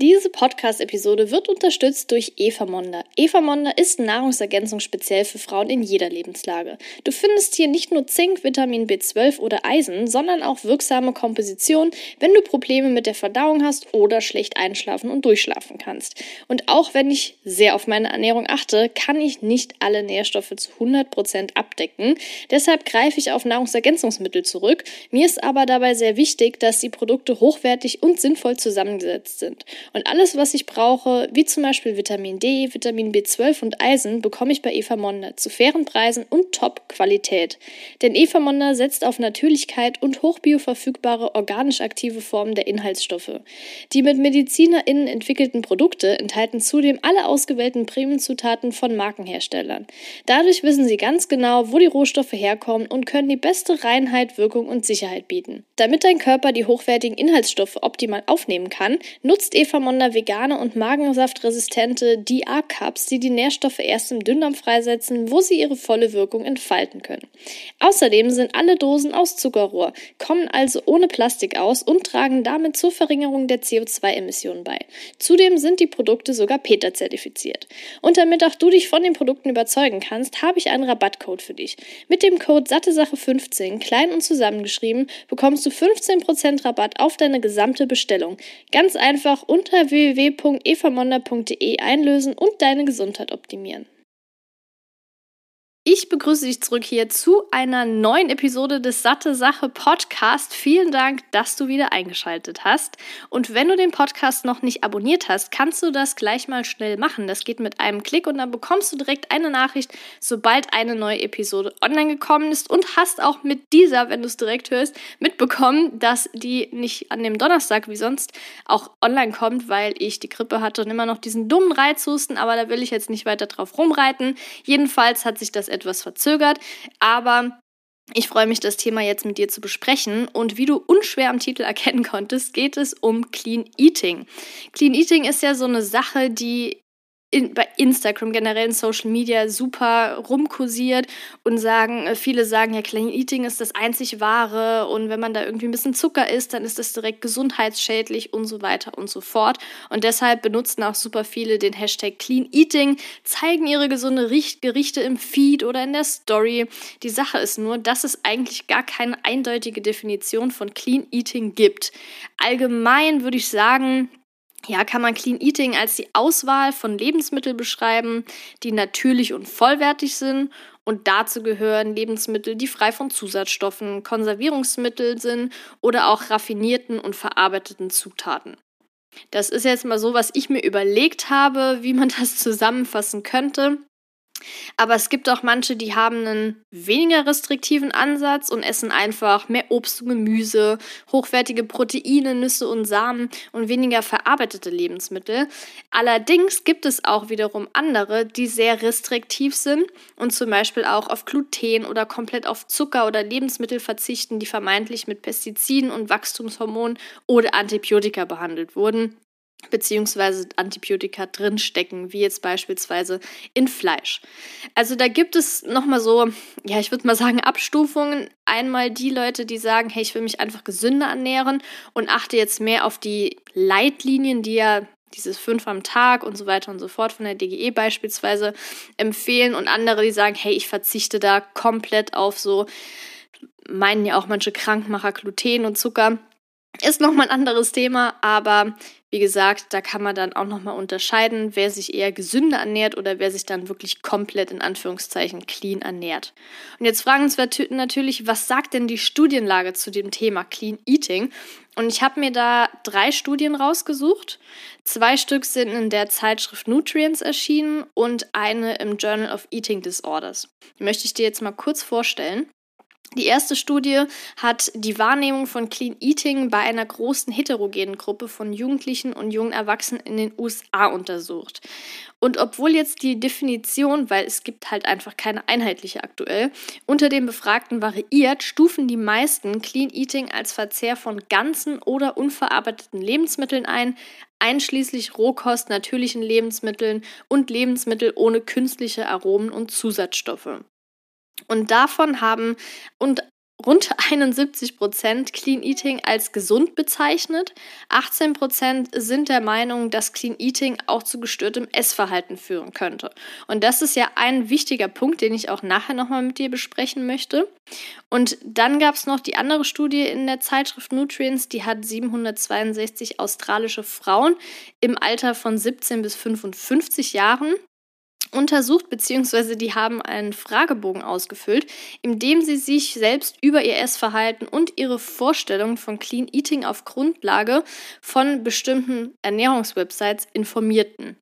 Diese Podcast-Episode wird unterstützt durch Eva Monda. Eva Monda ist Nahrungsergänzung speziell für Frauen in jeder Lebenslage. Du findest hier nicht nur Zink, Vitamin B12 oder Eisen, sondern auch wirksame Kompositionen, wenn du Probleme mit der Verdauung hast oder schlecht einschlafen und durchschlafen kannst. Und auch wenn ich sehr auf meine Ernährung achte, kann ich nicht alle Nährstoffe zu 100% abdecken. Deshalb greife ich auf Nahrungsergänzungsmittel zurück. Mir ist aber dabei sehr wichtig, dass die Produkte hochwertig und sinnvoll zusammengesetzt sind. Und alles, was ich brauche, wie zum Beispiel Vitamin D, Vitamin B12 und Eisen, bekomme ich bei Eva Monda zu fairen Preisen und Top-Qualität. Denn Eva Monda setzt auf Natürlichkeit und hochbioverfügbare organisch aktive Formen der Inhaltsstoffe. Die mit MedizinerInnen entwickelten Produkte enthalten zudem alle ausgewählten Premiumzutaten von Markenherstellern. Dadurch wissen sie ganz genau, wo die Rohstoffe herkommen und können die beste Reinheit, Wirkung und Sicherheit bieten. Damit dein Körper die hochwertigen Inhaltsstoffe optimal aufnehmen kann, nutzt Eva Kiefermonda vegane und magensaftresistente DA-Cups, die die Nährstoffe erst im Dünndarm freisetzen, wo sie ihre volle Wirkung entfalten können. Außerdem sind alle Dosen aus Zuckerrohr, kommen also ohne Plastik aus und tragen damit zur Verringerung der CO2-Emissionen bei. Zudem sind die Produkte sogar PETA zertifiziert. Und damit auch du dich von den Produkten überzeugen kannst, habe ich einen Rabattcode für dich. Mit dem Code SatteSache15, klein und zusammengeschrieben, bekommst du 15% Rabatt auf deine gesamte Bestellung. Ganz einfach und unter www.evamonda.de einlösen und deine Gesundheit optimieren. Ich begrüße dich zurück hier zu einer neuen Episode des Satte Sache Podcast. Vielen Dank, dass du wieder eingeschaltet hast. Und wenn du den Podcast noch nicht abonniert hast, kannst du das gleich mal schnell machen. Das geht mit einem Klick und dann bekommst du direkt eine Nachricht, sobald eine neue Episode online gekommen ist und hast auch mit dieser, wenn du es direkt hörst, mitbekommen, dass die nicht an dem Donnerstag wie sonst auch online kommt, weil ich die Grippe hatte und immer noch diesen dummen Reizhusten, aber da will ich jetzt nicht weiter drauf rumreiten. Jedenfalls hat sich das etwas verzögert, aber ich freue mich, das Thema jetzt mit dir zu besprechen. Und wie du unschwer am Titel erkennen konntest, geht es um Clean Eating. Clean Eating ist ja so eine Sache, die in, bei Instagram generell in Social Media super rumkursiert und sagen, äh, viele sagen ja, Clean Eating ist das einzig wahre und wenn man da irgendwie ein bisschen Zucker isst, dann ist das direkt gesundheitsschädlich und so weiter und so fort. Und deshalb benutzen auch super viele den Hashtag Clean Eating, zeigen ihre gesunde Gerichte im Feed oder in der Story. Die Sache ist nur, dass es eigentlich gar keine eindeutige Definition von Clean Eating gibt. Allgemein würde ich sagen, ja, kann man Clean Eating als die Auswahl von Lebensmitteln beschreiben, die natürlich und vollwertig sind. Und dazu gehören Lebensmittel, die frei von Zusatzstoffen, Konservierungsmitteln sind oder auch raffinierten und verarbeiteten Zutaten. Das ist jetzt mal so, was ich mir überlegt habe, wie man das zusammenfassen könnte. Aber es gibt auch manche, die haben einen weniger restriktiven Ansatz und essen einfach mehr Obst und Gemüse, hochwertige Proteine, Nüsse und Samen und weniger verarbeitete Lebensmittel. Allerdings gibt es auch wiederum andere, die sehr restriktiv sind und zum Beispiel auch auf Gluten oder komplett auf Zucker oder Lebensmittel verzichten, die vermeintlich mit Pestiziden und Wachstumshormonen oder Antibiotika behandelt wurden beziehungsweise Antibiotika drinstecken, wie jetzt beispielsweise in Fleisch. Also da gibt es nochmal so, ja, ich würde mal sagen, Abstufungen. Einmal die Leute, die sagen, hey, ich will mich einfach gesünder ernähren und achte jetzt mehr auf die Leitlinien, die ja dieses fünf am Tag und so weiter und so fort von der DGE beispielsweise empfehlen und andere, die sagen, hey, ich verzichte da komplett auf so, meinen ja auch manche Krankmacher Gluten und Zucker. Ist nochmal ein anderes Thema, aber wie gesagt, da kann man dann auch nochmal unterscheiden, wer sich eher gesünder ernährt oder wer sich dann wirklich komplett in Anführungszeichen clean ernährt. Und jetzt fragen uns natürlich, was sagt denn die Studienlage zu dem Thema Clean Eating? Und ich habe mir da drei Studien rausgesucht. Zwei Stück sind in der Zeitschrift Nutrients erschienen und eine im Journal of Eating Disorders. Die möchte ich dir jetzt mal kurz vorstellen. Die erste Studie hat die Wahrnehmung von Clean Eating bei einer großen heterogenen Gruppe von Jugendlichen und jungen Erwachsenen in den USA untersucht. Und obwohl jetzt die Definition, weil es gibt halt einfach keine einheitliche aktuell, unter den Befragten variiert, stufen die meisten Clean Eating als Verzehr von ganzen oder unverarbeiteten Lebensmitteln ein, einschließlich Rohkost, natürlichen Lebensmitteln und Lebensmittel ohne künstliche Aromen und Zusatzstoffe. Und davon haben und rund 71 Prozent Clean Eating als gesund bezeichnet. 18 Prozent sind der Meinung, dass Clean Eating auch zu gestörtem Essverhalten führen könnte. Und das ist ja ein wichtiger Punkt, den ich auch nachher nochmal mit dir besprechen möchte. Und dann gab es noch die andere Studie in der Zeitschrift Nutrients, die hat 762 australische Frauen im Alter von 17 bis 55 Jahren untersucht, beziehungsweise die haben einen Fragebogen ausgefüllt, in dem sie sich selbst über ihr Essverhalten und ihre Vorstellungen von Clean Eating auf Grundlage von bestimmten Ernährungswebsites informierten.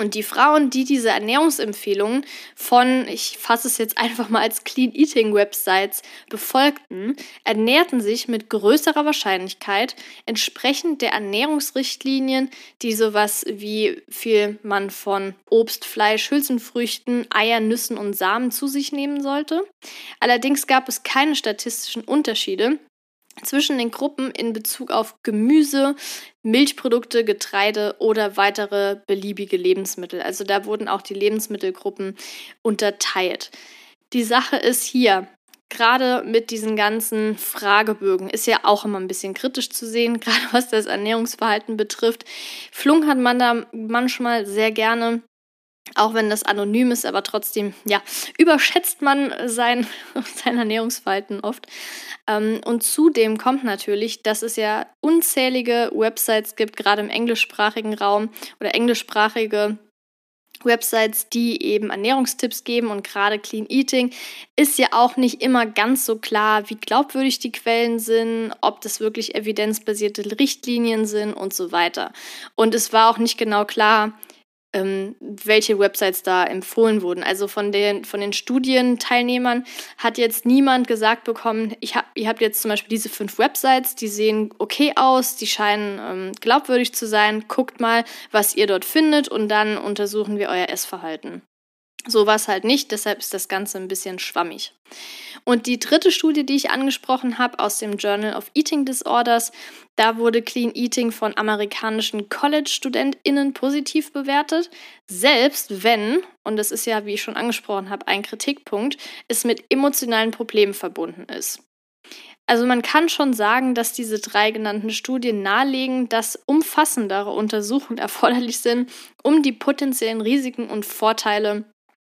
Und die Frauen, die diese Ernährungsempfehlungen von, ich fasse es jetzt einfach mal als Clean Eating Websites befolgten, ernährten sich mit größerer Wahrscheinlichkeit entsprechend der Ernährungsrichtlinien, die sowas wie viel man von Obst, Fleisch, Hülsenfrüchten, Eiern, Nüssen und Samen zu sich nehmen sollte. Allerdings gab es keine statistischen Unterschiede zwischen den Gruppen in Bezug auf Gemüse, Milchprodukte, Getreide oder weitere beliebige Lebensmittel. Also da wurden auch die Lebensmittelgruppen unterteilt. Die Sache ist hier, gerade mit diesen ganzen Fragebögen ist ja auch immer ein bisschen kritisch zu sehen, gerade was das Ernährungsverhalten betrifft. Flunkert man da manchmal sehr gerne auch wenn das anonym ist, aber trotzdem, ja, überschätzt man sein, sein Ernährungsverhalten oft. Ähm, und zudem kommt natürlich, dass es ja unzählige Websites gibt, gerade im englischsprachigen Raum oder englischsprachige Websites, die eben Ernährungstipps geben und gerade Clean Eating ist ja auch nicht immer ganz so klar, wie glaubwürdig die Quellen sind, ob das wirklich evidenzbasierte Richtlinien sind und so weiter. Und es war auch nicht genau klar, ähm, welche Websites da empfohlen wurden. Also von den, von den Studienteilnehmern hat jetzt niemand gesagt bekommen, ich hab, ihr habt jetzt zum Beispiel diese fünf Websites, die sehen okay aus, die scheinen ähm, glaubwürdig zu sein, guckt mal, was ihr dort findet und dann untersuchen wir euer Essverhalten. So war es halt nicht, deshalb ist das Ganze ein bisschen schwammig. Und die dritte Studie, die ich angesprochen habe, aus dem Journal of Eating Disorders, da wurde Clean Eating von amerikanischen College-StudentInnen positiv bewertet, selbst wenn, und das ist ja, wie ich schon angesprochen habe, ein Kritikpunkt, es mit emotionalen Problemen verbunden ist. Also man kann schon sagen, dass diese drei genannten Studien nahelegen, dass umfassendere Untersuchungen erforderlich sind, um die potenziellen Risiken und Vorteile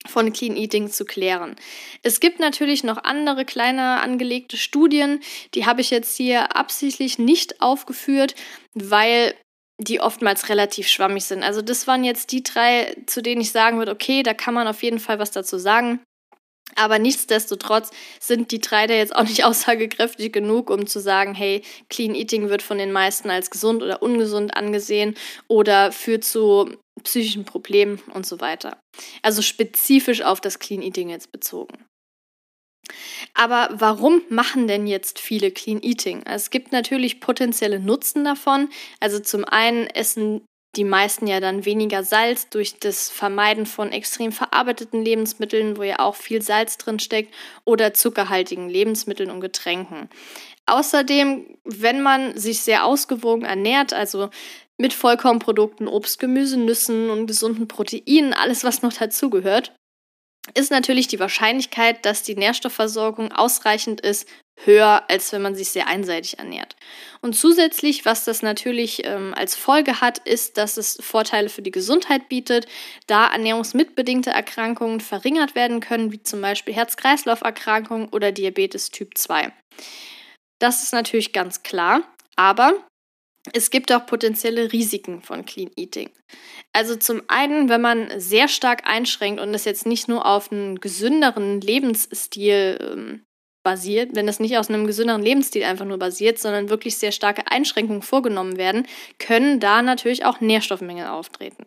von Clean Eating zu klären. Es gibt natürlich noch andere kleiner angelegte Studien, die habe ich jetzt hier absichtlich nicht aufgeführt, weil die oftmals relativ schwammig sind. Also das waren jetzt die drei, zu denen ich sagen würde, okay, da kann man auf jeden Fall was dazu sagen. Aber nichtsdestotrotz sind die drei da jetzt auch nicht aussagekräftig genug, um zu sagen, hey, Clean Eating wird von den meisten als gesund oder ungesund angesehen oder führt zu psychischen Problemen und so weiter. Also spezifisch auf das Clean Eating jetzt bezogen. Aber warum machen denn jetzt viele Clean Eating? Es gibt natürlich potenzielle Nutzen davon. Also zum einen essen die meisten ja dann weniger Salz durch das Vermeiden von extrem verarbeiteten Lebensmitteln, wo ja auch viel Salz drin steckt, oder zuckerhaltigen Lebensmitteln und Getränken. Außerdem, wenn man sich sehr ausgewogen ernährt, also mit Vollkornprodukten, Obst, Gemüse, Nüssen und gesunden Proteinen, alles was noch dazugehört, ist natürlich die Wahrscheinlichkeit, dass die Nährstoffversorgung ausreichend ist, höher, als wenn man sich sehr einseitig ernährt. Und zusätzlich, was das natürlich ähm, als Folge hat, ist, dass es Vorteile für die Gesundheit bietet, da ernährungsmitbedingte Erkrankungen verringert werden können, wie zum Beispiel Herz-Kreislauf-Erkrankungen oder Diabetes Typ 2. Das ist natürlich ganz klar, aber es gibt auch potenzielle Risiken von Clean Eating. Also zum einen, wenn man sehr stark einschränkt und das jetzt nicht nur auf einen gesünderen Lebensstil ähm, basiert, wenn das nicht aus einem gesünderen Lebensstil einfach nur basiert, sondern wirklich sehr starke Einschränkungen vorgenommen werden, können da natürlich auch Nährstoffmängel auftreten.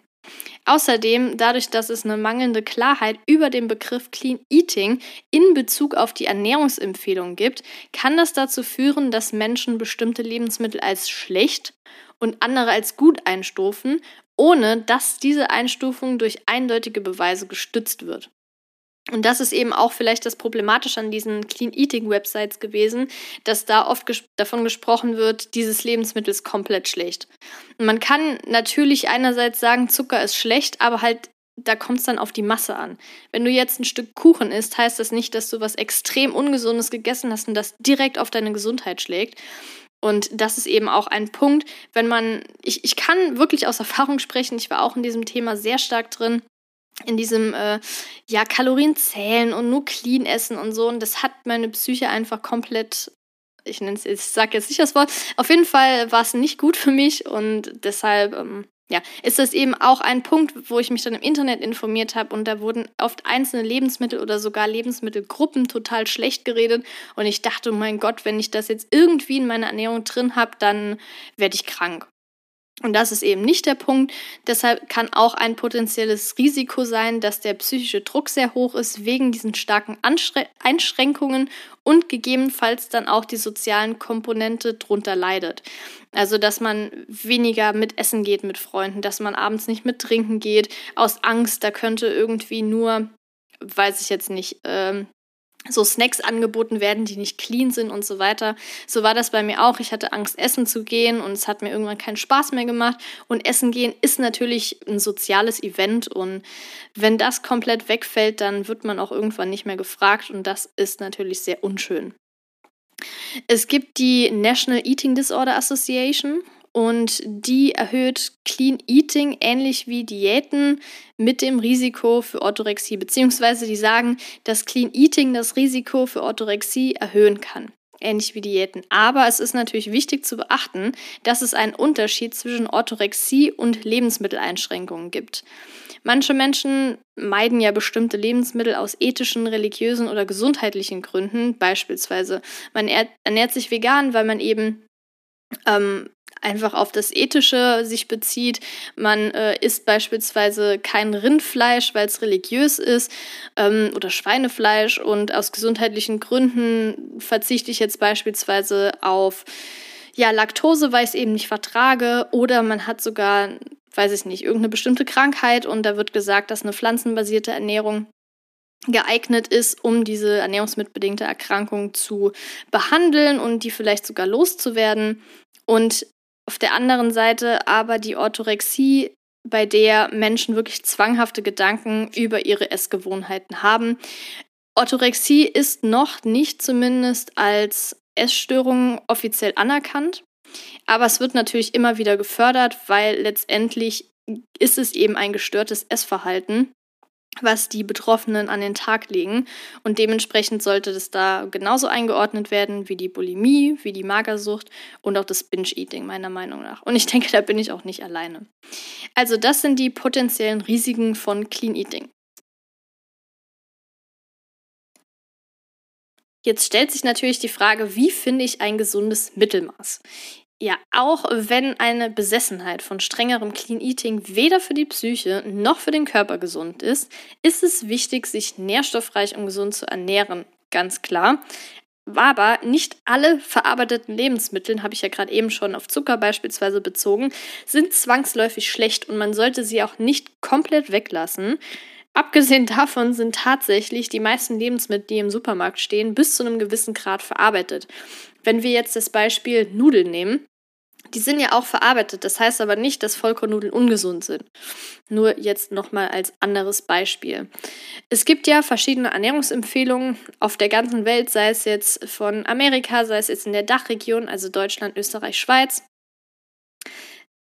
Außerdem, dadurch, dass es eine mangelnde Klarheit über den Begriff Clean Eating in Bezug auf die Ernährungsempfehlungen gibt, kann das dazu führen, dass Menschen bestimmte Lebensmittel als schlecht und andere als gut einstufen, ohne dass diese Einstufung durch eindeutige Beweise gestützt wird. Und das ist eben auch vielleicht das Problematische an diesen Clean Eating Websites gewesen, dass da oft ges davon gesprochen wird, dieses Lebensmittel ist komplett schlecht. Und man kann natürlich einerseits sagen, Zucker ist schlecht, aber halt da kommt es dann auf die Masse an. Wenn du jetzt ein Stück Kuchen isst, heißt das nicht, dass du was extrem Ungesundes gegessen hast und das direkt auf deine Gesundheit schlägt. Und das ist eben auch ein Punkt, wenn man, ich, ich kann wirklich aus Erfahrung sprechen, ich war auch in diesem Thema sehr stark drin, in diesem äh, ja Kalorien zählen und nur clean essen und so. Und das hat meine Psyche einfach komplett ich nenne es ich sage jetzt nicht das Wort auf jeden Fall war es nicht gut für mich. Und deshalb ähm, ja, ist das eben auch ein Punkt, wo ich mich dann im Internet informiert habe und da wurden oft einzelne Lebensmittel oder sogar Lebensmittelgruppen total schlecht geredet. Und ich dachte, oh mein Gott, wenn ich das jetzt irgendwie in meiner Ernährung drin habe, dann werde ich krank. Und das ist eben nicht der Punkt. Deshalb kann auch ein potenzielles Risiko sein, dass der psychische Druck sehr hoch ist wegen diesen starken Anschre Einschränkungen und gegebenenfalls dann auch die sozialen Komponente drunter leidet. Also, dass man weniger mit Essen geht mit Freunden, dass man abends nicht mit Trinken geht, aus Angst, da könnte irgendwie nur, weiß ich jetzt nicht, ähm, so Snacks angeboten werden, die nicht clean sind und so weiter. So war das bei mir auch. Ich hatte Angst, essen zu gehen und es hat mir irgendwann keinen Spaß mehr gemacht. Und Essen gehen ist natürlich ein soziales Event und wenn das komplett wegfällt, dann wird man auch irgendwann nicht mehr gefragt und das ist natürlich sehr unschön. Es gibt die National Eating Disorder Association und die erhöht Clean Eating ähnlich wie Diäten mit dem Risiko für Orthorexie, beziehungsweise die sagen, dass Clean Eating das Risiko für Orthorexie erhöhen kann. Ähnlich wie Diäten. Aber es ist natürlich wichtig zu beachten, dass es einen Unterschied zwischen Orthorexie und Lebensmitteleinschränkungen gibt. Manche Menschen meiden ja bestimmte Lebensmittel aus ethischen, religiösen oder gesundheitlichen Gründen. Beispielsweise, man ernährt sich vegan, weil man eben ähm, einfach auf das Ethische sich bezieht. Man äh, isst beispielsweise kein Rindfleisch, weil es religiös ist, ähm, oder Schweinefleisch. Und aus gesundheitlichen Gründen verzichte ich jetzt beispielsweise auf ja, Laktose, weil ich es eben nicht vertrage. Oder man hat sogar, weiß ich nicht, irgendeine bestimmte Krankheit und da wird gesagt, dass eine pflanzenbasierte Ernährung geeignet ist, um diese ernährungsmitbedingte Erkrankung zu behandeln und die vielleicht sogar loszuwerden. Und auf der anderen Seite aber die Orthorexie, bei der Menschen wirklich zwanghafte Gedanken über ihre Essgewohnheiten haben. Orthorexie ist noch nicht zumindest als Essstörung offiziell anerkannt, aber es wird natürlich immer wieder gefördert, weil letztendlich ist es eben ein gestörtes Essverhalten was die Betroffenen an den Tag legen. Und dementsprechend sollte das da genauso eingeordnet werden wie die Bulimie, wie die Magersucht und auch das Binge-Eating, meiner Meinung nach. Und ich denke, da bin ich auch nicht alleine. Also das sind die potenziellen Risiken von Clean Eating. Jetzt stellt sich natürlich die Frage, wie finde ich ein gesundes Mittelmaß? Ja, auch wenn eine Besessenheit von strengerem Clean Eating weder für die Psyche noch für den Körper gesund ist, ist es wichtig, sich nährstoffreich und gesund zu ernähren. Ganz klar. Aber nicht alle verarbeiteten Lebensmittel, habe ich ja gerade eben schon auf Zucker beispielsweise bezogen, sind zwangsläufig schlecht und man sollte sie auch nicht komplett weglassen. Abgesehen davon sind tatsächlich die meisten Lebensmittel, die im Supermarkt stehen, bis zu einem gewissen Grad verarbeitet. Wenn wir jetzt das Beispiel Nudeln nehmen, die sind ja auch verarbeitet. Das heißt aber nicht, dass Vollkornnudeln ungesund sind. Nur jetzt nochmal als anderes Beispiel. Es gibt ja verschiedene Ernährungsempfehlungen auf der ganzen Welt, sei es jetzt von Amerika, sei es jetzt in der Dachregion, also Deutschland, Österreich, Schweiz.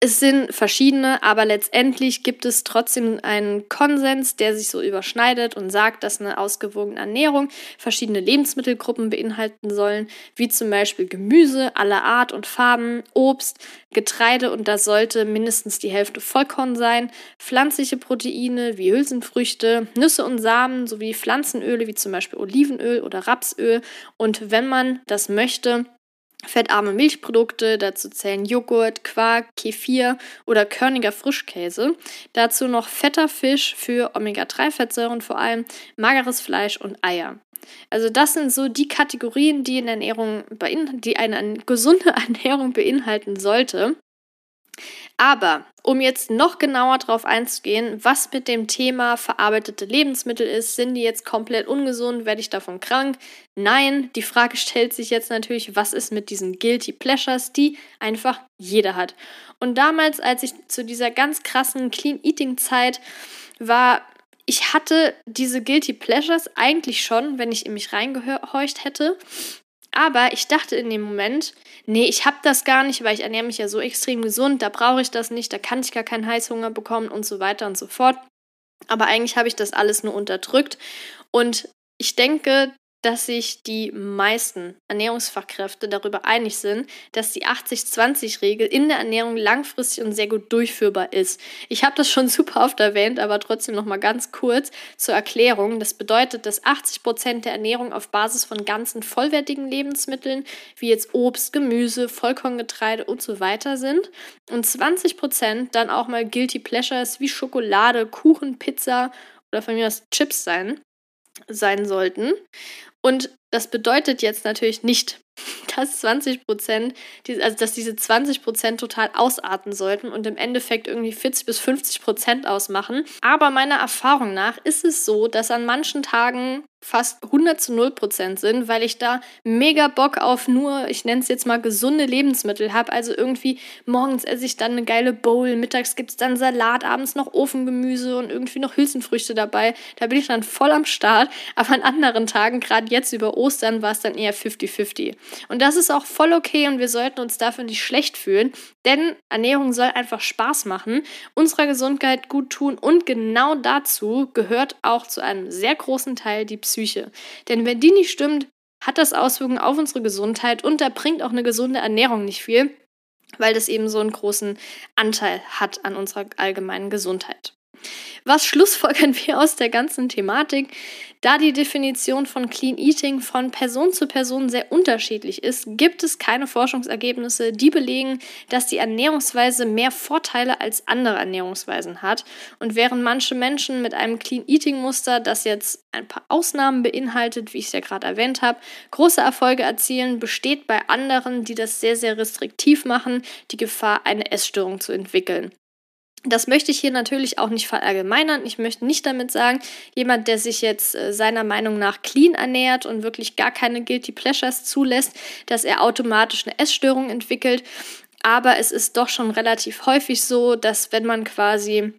Es sind verschiedene, aber letztendlich gibt es trotzdem einen Konsens, der sich so überschneidet und sagt, dass eine ausgewogene Ernährung verschiedene Lebensmittelgruppen beinhalten sollen, wie zum Beispiel Gemüse aller Art und Farben, Obst, Getreide. Und da sollte mindestens die Hälfte Vollkorn sein, pflanzliche Proteine wie Hülsenfrüchte, Nüsse und Samen sowie Pflanzenöle wie zum Beispiel Olivenöl oder Rapsöl. Und wenn man das möchte, fettarme Milchprodukte, dazu zählen Joghurt, Quark, Kefir oder körniger Frischkäse. Dazu noch fetter Fisch für Omega-3-Fettsäuren vor allem, mageres Fleisch und Eier. Also das sind so die Kategorien, die, in Ernährung die eine gesunde Ernährung beinhalten sollte. Aber um jetzt noch genauer darauf einzugehen, was mit dem Thema verarbeitete Lebensmittel ist, sind die jetzt komplett ungesund, werde ich davon krank? Nein, die Frage stellt sich jetzt natürlich, was ist mit diesen Guilty Pleasures, die einfach jeder hat. Und damals, als ich zu dieser ganz krassen Clean Eating Zeit war, ich hatte diese Guilty Pleasures eigentlich schon, wenn ich in mich reingehorcht hätte. Aber ich dachte in dem Moment, nee, ich habe das gar nicht, weil ich ernähre mich ja so extrem gesund, da brauche ich das nicht, da kann ich gar keinen Heißhunger bekommen und so weiter und so fort. Aber eigentlich habe ich das alles nur unterdrückt. Und ich denke, dass sich die meisten Ernährungsfachkräfte darüber einig sind, dass die 80-20-Regel in der Ernährung langfristig und sehr gut durchführbar ist. Ich habe das schon super oft erwähnt, aber trotzdem noch mal ganz kurz zur Erklärung. Das bedeutet, dass 80 Prozent der Ernährung auf Basis von ganzen vollwertigen Lebensmitteln wie jetzt Obst, Gemüse, Vollkorngetreide und so weiter sind und 20 Prozent dann auch mal guilty pleasures wie Schokolade, Kuchen, Pizza oder von mir aus Chips sein sein sollten. Und das bedeutet jetzt natürlich nicht, dass 20 Prozent, also dass diese 20 Prozent total ausarten sollten und im Endeffekt irgendwie 40 bis 50 Prozent ausmachen. Aber meiner Erfahrung nach ist es so, dass an manchen Tagen fast 100 zu 0 Prozent sind, weil ich da mega Bock auf nur, ich nenne es jetzt mal gesunde Lebensmittel habe. Also irgendwie morgens esse ich dann eine geile Bowl, mittags gibt es dann Salat, abends noch Ofengemüse und irgendwie noch Hülsenfrüchte dabei. Da bin ich dann voll am Start. Aber an anderen Tagen, gerade jetzt über Ostern, war es dann eher 50-50. Und das ist auch voll okay und wir sollten uns dafür nicht schlecht fühlen, denn Ernährung soll einfach Spaß machen, unserer Gesundheit gut tun und genau dazu gehört auch zu einem sehr großen Teil die Psychologie. Psyche. Denn wenn die nicht stimmt, hat das Auswirkungen auf unsere Gesundheit und da bringt auch eine gesunde Ernährung nicht viel, weil das eben so einen großen Anteil hat an unserer allgemeinen Gesundheit. Was schlussfolgern wir aus der ganzen Thematik? Da die Definition von Clean Eating von Person zu Person sehr unterschiedlich ist, gibt es keine Forschungsergebnisse, die belegen, dass die Ernährungsweise mehr Vorteile als andere Ernährungsweisen hat. Und während manche Menschen mit einem Clean Eating Muster, das jetzt ein paar Ausnahmen beinhaltet, wie ich es ja gerade erwähnt habe, große Erfolge erzielen, besteht bei anderen, die das sehr, sehr restriktiv machen, die Gefahr, eine Essstörung zu entwickeln. Das möchte ich hier natürlich auch nicht verallgemeinern. Ich möchte nicht damit sagen, jemand, der sich jetzt äh, seiner Meinung nach clean ernährt und wirklich gar keine Guilty Pleasures zulässt, dass er automatisch eine Essstörung entwickelt. Aber es ist doch schon relativ häufig so, dass wenn man quasi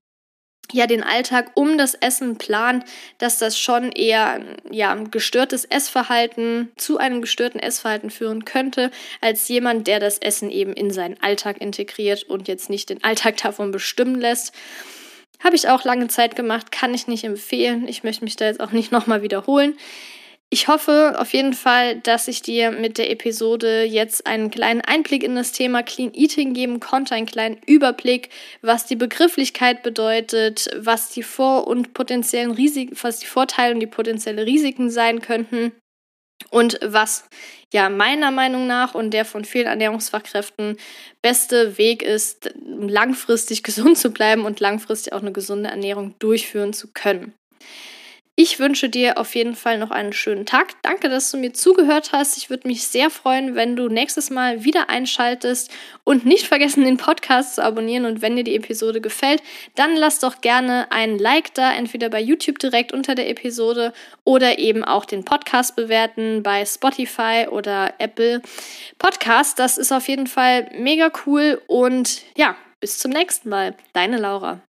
ja den Alltag um das Essen plant, dass das schon eher ja gestörtes Essverhalten zu einem gestörten Essverhalten führen könnte, als jemand, der das Essen eben in seinen Alltag integriert und jetzt nicht den Alltag davon bestimmen lässt. Habe ich auch lange Zeit gemacht, kann ich nicht empfehlen. Ich möchte mich da jetzt auch nicht nochmal wiederholen. Ich hoffe auf jeden Fall, dass ich dir mit der Episode jetzt einen kleinen Einblick in das Thema Clean Eating geben konnte, einen kleinen Überblick, was die Begrifflichkeit bedeutet, was die Vor- und potenziellen Risiken, was die Vorteile und die potenziellen Risiken sein könnten und was ja meiner Meinung nach und der von vielen Ernährungsfachkräften beste Weg ist, langfristig gesund zu bleiben und langfristig auch eine gesunde Ernährung durchführen zu können. Ich wünsche dir auf jeden Fall noch einen schönen Tag. Danke, dass du mir zugehört hast. Ich würde mich sehr freuen, wenn du nächstes Mal wieder einschaltest und nicht vergessen, den Podcast zu abonnieren. Und wenn dir die Episode gefällt, dann lass doch gerne ein Like da, entweder bei YouTube direkt unter der Episode oder eben auch den Podcast bewerten bei Spotify oder Apple Podcast. Das ist auf jeden Fall mega cool und ja, bis zum nächsten Mal. Deine Laura.